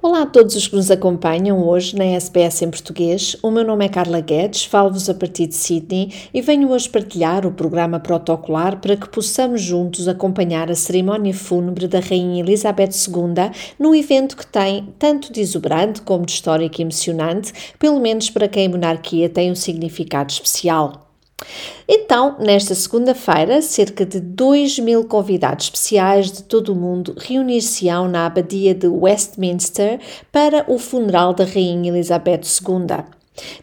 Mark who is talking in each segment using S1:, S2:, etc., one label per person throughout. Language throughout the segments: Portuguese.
S1: Olá a todos os que nos acompanham hoje na SBS em português. O meu nome é Carla Guedes, falo-vos a partir de Sydney e venho hoje partilhar o programa protocolar para que possamos juntos acompanhar a cerimónia fúnebre da Rainha Elizabeth II num evento que tem tanto de exuberante como de histórico e emocionante, pelo menos para quem a monarquia tem um significado especial. Então, nesta segunda-feira, cerca de 2 mil convidados especiais de todo o mundo reunir-se-ão na Abadia de Westminster para o funeral da Rainha Elizabeth II.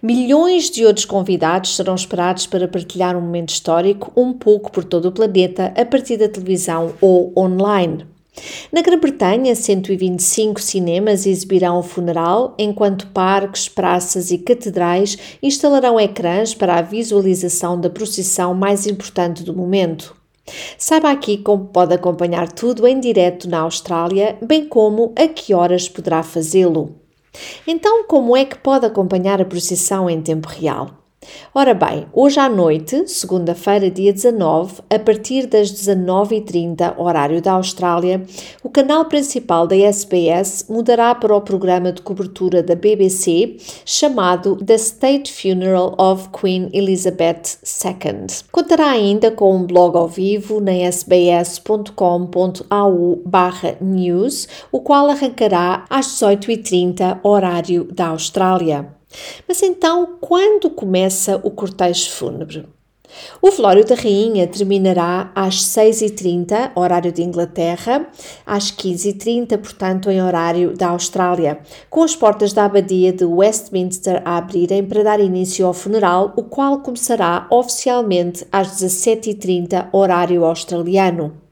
S1: Milhões de outros convidados serão esperados para partilhar um momento histórico um pouco por todo o planeta a partir da televisão ou online. Na Grã-Bretanha, 125 cinemas exibirão o funeral, enquanto parques, praças e catedrais instalarão ecrãs para a visualização da procissão mais importante do momento. Saiba aqui como pode acompanhar tudo em direto na Austrália, bem como a que horas poderá fazê-lo. Então, como é que pode acompanhar a procissão em tempo real? Ora bem, hoje à noite, segunda-feira, dia 19, a partir das 19h30, horário da Austrália, o canal principal da SBS mudará para o programa de cobertura da BBC chamado The State Funeral of Queen Elizabeth II. Contará ainda com um blog ao vivo na sbs.com.au/news, o qual arrancará às 18h30, horário da Austrália. Mas então, quando começa o cortejo fúnebre? O velório da rainha terminará às 6h30, horário de Inglaterra, às 15h30, portanto, em horário da Austrália, com as portas da abadia de Westminster a abrirem para dar início ao funeral, o qual começará oficialmente às 17h30, horário australiano.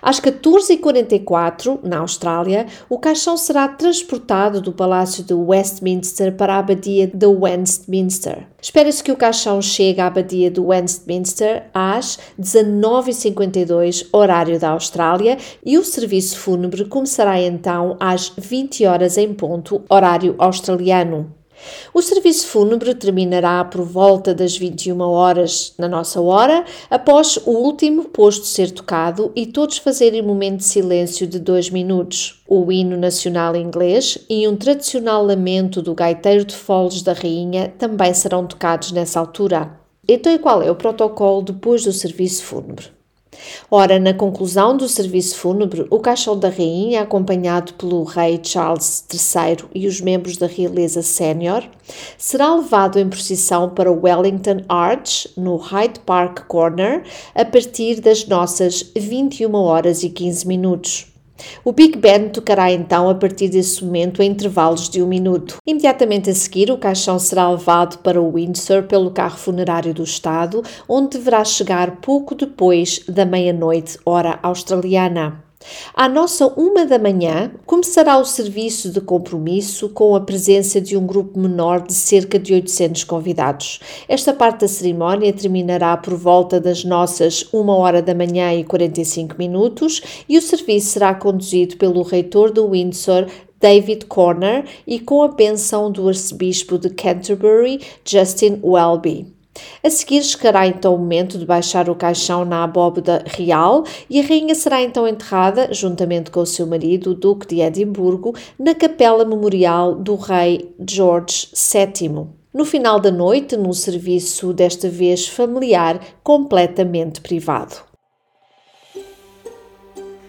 S1: Às 14h44, na Austrália, o caixão será transportado do Palácio de Westminster para a Abadia de Westminster. Espera-se que o caixão chegue à Abadia de Westminster às 19h52, horário da Austrália, e o serviço fúnebre começará então às 20 horas em ponto, horário australiano. O serviço fúnebre terminará por volta das 21 horas na nossa hora, após o último posto ser tocado e todos fazerem um momento de silêncio de dois minutos. O hino nacional inglês e um tradicional lamento do gaiteiro de foles da rainha também serão tocados nessa altura. Então, e qual é o protocolo depois do serviço fúnebre? Ora, na conclusão do serviço fúnebre, o caixão da rainha, acompanhado pelo rei Charles III e os membros da realeza sénior, será levado em procissão para o Wellington Arch, no Hyde Park Corner, a partir das nossas 21 horas e 15 minutos. O Big Band tocará então a partir desse momento em intervalos de um minuto. Imediatamente a seguir, o caixão será levado para o Windsor pelo carro funerário do Estado, onde deverá chegar pouco depois da meia-noite, hora australiana. À nossa uma da manhã, começará o serviço de compromisso com a presença de um grupo menor de cerca de 800 convidados. Esta parte da cerimónia terminará por volta das nossas uma hora da manhã e 45 minutos e o serviço será conduzido pelo reitor do Windsor, David Corner, e com a benção do arcebispo de Canterbury, Justin Welby. A seguir chegará então o momento de baixar o caixão na abóbada real e a rainha será então enterrada, juntamente com o seu marido, o Duque de Edimburgo, na capela memorial do rei George VII. No final da noite, num serviço desta vez familiar, completamente privado.